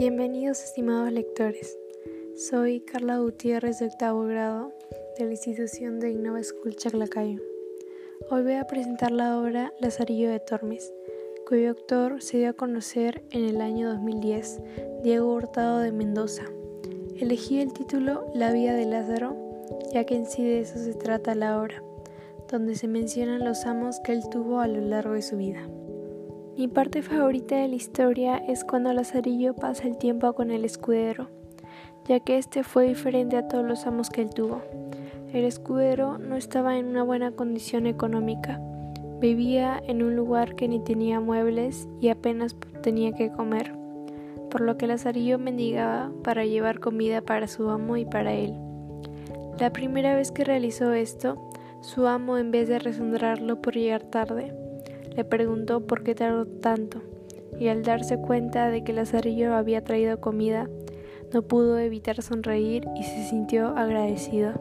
Bienvenidos estimados lectores. Soy Carla Gutiérrez de octavo grado de la institución de Innova School Chaclacayo. Hoy voy a presentar la obra Lazarillo de Tormes, cuyo autor se dio a conocer en el año 2010, Diego Hurtado de Mendoza. Elegí el título La vida de Lázaro, ya que en sí de eso se trata la obra, donde se mencionan los amos que él tuvo a lo largo de su vida. Mi parte favorita de la historia es cuando Lazarillo pasa el tiempo con el escudero, ya que este fue diferente a todos los amos que él tuvo. El escudero no estaba en una buena condición económica, vivía en un lugar que ni tenía muebles y apenas tenía que comer, por lo que Lazarillo mendigaba para llevar comida para su amo y para él. La primera vez que realizó esto, su amo en vez de resonarlo por llegar tarde, le preguntó por qué tardó tanto, y al darse cuenta de que Lazarillo había traído comida, no pudo evitar sonreír y se sintió agradecido.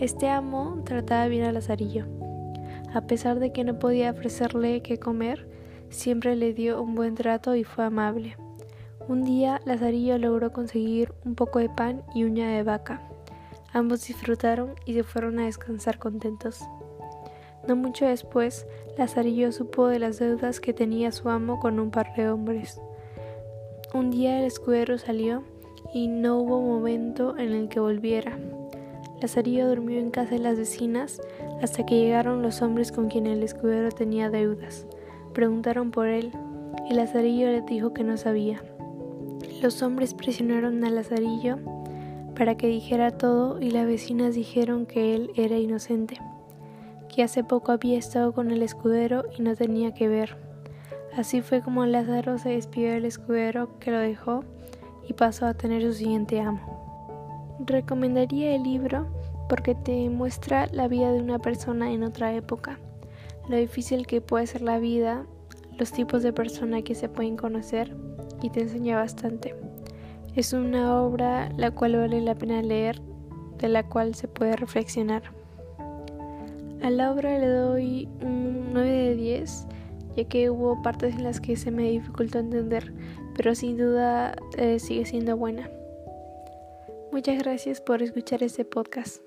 Este amo trataba bien a Lazarillo. A pesar de que no podía ofrecerle qué comer, siempre le dio un buen trato y fue amable. Un día Lazarillo logró conseguir un poco de pan y uña de vaca. Ambos disfrutaron y se fueron a descansar contentos. No mucho después, Lazarillo supo de las deudas que tenía su amo con un par de hombres. Un día el escudero salió y no hubo momento en el que volviera. Lazarillo durmió en casa de las vecinas hasta que llegaron los hombres con quien el escudero tenía deudas. Preguntaron por él y Lazarillo les dijo que no sabía. Los hombres presionaron a Lazarillo para que dijera todo y las vecinas dijeron que él era inocente que hace poco había estado con el escudero y no tenía que ver. Así fue como Lázaro se despidió del escudero que lo dejó y pasó a tener su siguiente amo. Recomendaría el libro porque te muestra la vida de una persona en otra época, lo difícil que puede ser la vida, los tipos de persona que se pueden conocer y te enseña bastante. Es una obra la cual vale la pena leer, de la cual se puede reflexionar. A la obra le doy un 9 de 10, ya que hubo partes en las que se me dificultó entender, pero sin duda eh, sigue siendo buena. Muchas gracias por escuchar este podcast.